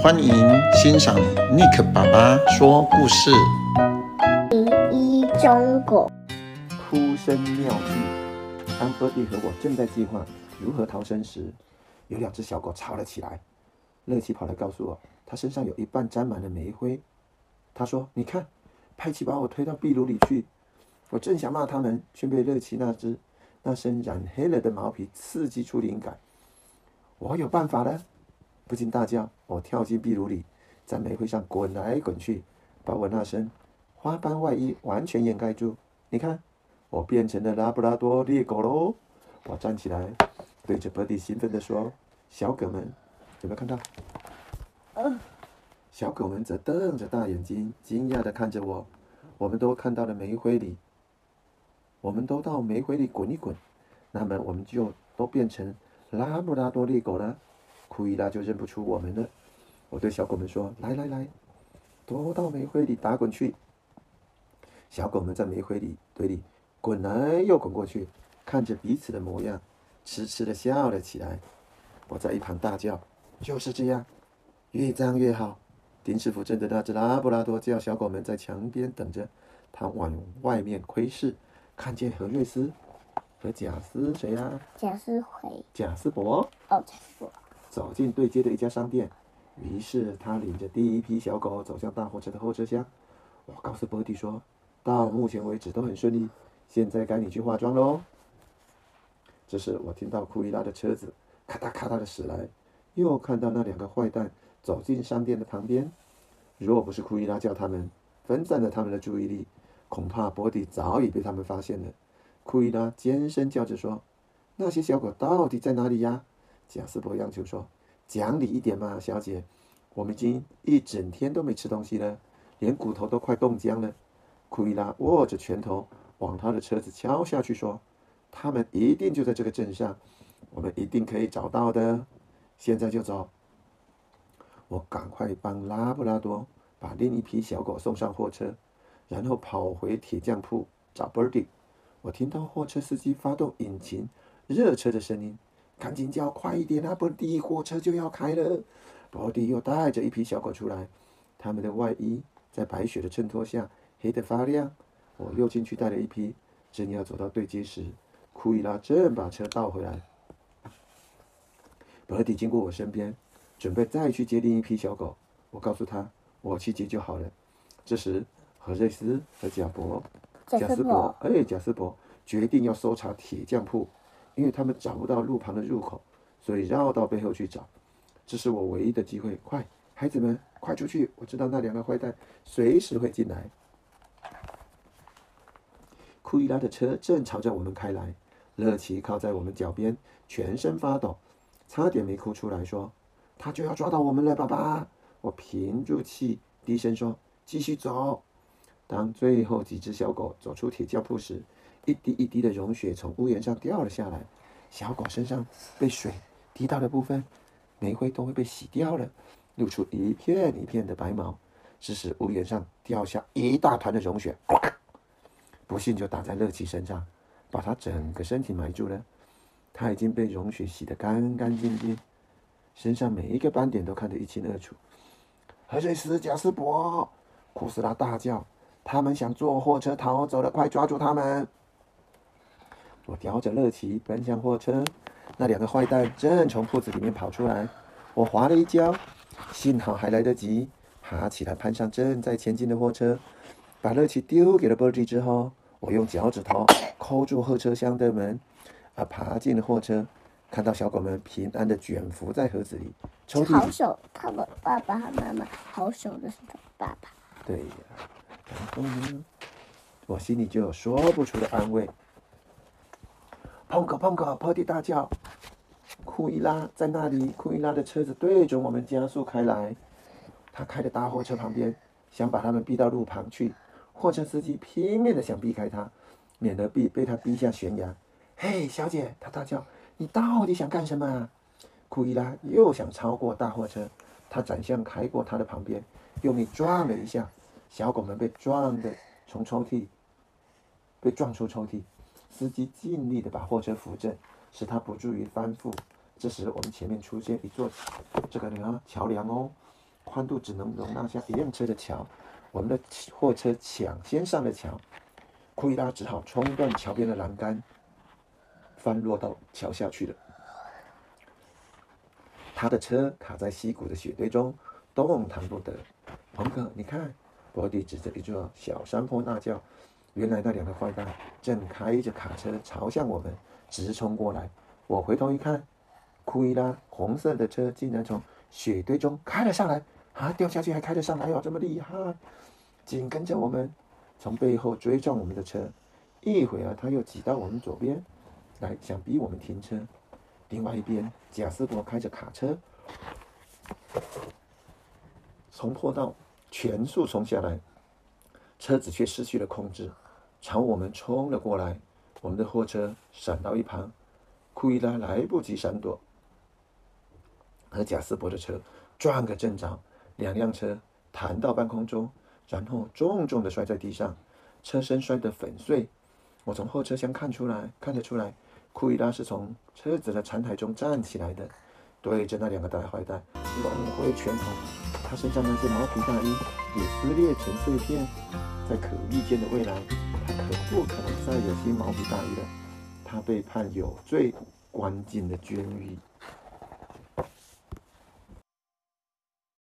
欢迎欣赏尼克爸爸说故事。第一中国哭声妙计。当波蒂和我正在计划如何逃生时，有两只小狗吵了起来。乐奇跑来告诉我，它身上有一半沾满了煤灰。他说：“你看，派奇把我推到壁炉里去。”我正想骂他们，却被乐奇那只那身染黑了的毛皮刺激出灵感。我有办法了！不禁大叫。我跳进壁炉里，在煤灰上滚来滚去，把我那身花斑外衣完全掩盖住。你看，我变成了拉布拉多猎狗喽！我站起来，对着波蒂兴奋地说：“小狗们，有没有看到？”小狗们则瞪着大眼睛，惊讶地看着我。我们都看到了煤灰里，我们都到煤灰里滚一滚，那么我们就都变成拉布拉多猎狗了。库伊拉就认不出我们了。我对小狗们说：“来来来，躲到煤灰里打滚去。”小狗们在煤灰里堆里滚来又滚过去，看着彼此的模样，痴痴的笑了起来。我在一旁大叫：“就是这样，越脏越好。”丁师傅正的那只拉布拉多叫小狗们在墙边等着，他往外面窥视，看见何瑞斯和贾斯谁呀？贾斯回。贾斯伯。哦，贾斯伯。走进对街的一家商店。于是他领着第一批小狗走向大货车的后车厢。我告诉波蒂说：“到目前为止都很顺利，现在该你去化妆喽。”这时我听到库伊拉的车子咔嗒咔嗒的驶来，又看到那两个坏蛋走进商店的旁边。若不是库伊拉叫他们分散了他们的注意力，恐怕波蒂早已被他们发现了。库伊拉尖声叫着说：“那些小狗到底在哪里呀？”贾斯伯央求说。讲理一点嘛，小姐，我们已经一整天都没吃东西了，连骨头都快冻僵了。库伊拉握着拳头往他的车子敲下去，说：“他们一定就在这个镇上，我们一定可以找到的。现在就走。”我赶快帮拉布拉多把另一批小狗送上货车，然后跑回铁匠铺找 Birdy。我听到货车司机发动引擎热车的声音。赶紧叫快一点啊！波蒂，火车就要开了。波蒂又带着一批小狗出来，他们的外衣在白雪的衬托下黑得发亮。我又进去带了一批，正要走到对街时，库伊拉正把车倒回来。波蒂经过我身边，准备再去接另一批小狗。我告诉他，我去接就好了。这时，何瑞斯和贾伯、贾斯伯，哎，贾斯伯决定要搜查铁匠铺。因为他们找不到路旁的入口，所以绕到背后去找。这是我唯一的机会。快，孩子们，快出去！我知道那两个坏蛋随时会进来。库伊拉的车正朝着我们开来，乐奇靠在我们脚边，全身发抖，差点没哭出来，说：“他就要抓到我们了，爸爸！”我屏住气，低声说：“继续走。”当最后几只小狗走出铁匠铺时，一滴一滴的融雪从屋檐上掉了下来，小狗身上被水滴到的部分，煤灰都会被洗掉了，露出一片一片的白毛。这时屋檐上掉下一大团的融雪，不幸就打在乐奇身上，把他整个身体埋住了。他已经被融雪洗得干干净净，身上每一个斑点都看得一清二楚。何瑞斯、贾斯伯，库斯拉大叫：“他们想坐货车逃走了，快抓住他们！”我叼着乐奇奔向货车，那两个坏蛋正从铺子里面跑出来。我滑了一跤，幸好还来得及爬起来，攀上正在前进的货车，把乐奇丢给了波蒂之后，我用脚趾头抠住后车厢的门，啊，爬进了货车，看到小狗们平安的卷伏在盒子里。抽屉里好手，他们爸爸和妈妈好手的是他爸爸。对呀，然后呢，我心里就有说不出的安慰。砰克砰克，波蒂大叫：“库伊拉在那里！”库伊拉的车子对准我们加速开来，他开的大货车旁边，想把他们逼到路旁去。货车司机拼命的想避开他，免得被被他逼下悬崖。嘿，小姐，他大叫：“你到底想干什么啊？”库伊拉又想超过大货车，他转向开过他的旁边，用力撞了一下，小狗们被撞的从抽屉被撞出抽屉。司机尽力地把货车扶正，使它不至于翻覆。这时，我们前面出现一座这个呢桥梁哦，宽度只能容纳下一辆车的桥，我们的货车抢先上了桥，库伊拉只好冲断桥边的栏杆，翻落到桥下去了。他的车卡在溪谷的雪堆中，动弹不得。朋克，你看，伯蒂指着一座小山坡大叫：“原来那两个坏蛋正开着卡车朝向我们直冲过来。”我回头一看，库伊拉红色的车竟然从雪堆中开了上来，啊，掉下去还开得上来哦，这么厉害！紧跟着我们，从背后追撞我们的车。一会儿，他又挤到我们左边来，想逼我们停车。另外一边，贾斯伯开着卡车从坡道全速冲下来，车子却失去了控制，朝我们冲了过来。我们的货车闪到一旁，库伊拉来不及闪躲，和贾斯伯的车撞个正着，两辆车弹到半空中，然后重重的摔在地上，车身摔得粉碎。我从后车厢看出来，看得出来。库伊拉是从车子的残骸中站起来的，对着那两个大坏蛋猛挥拳头。他身上那些毛皮大衣也撕裂成碎片。在可预见的未来，他可不可能再有新毛皮大衣了？他被判有罪，关进了监狱。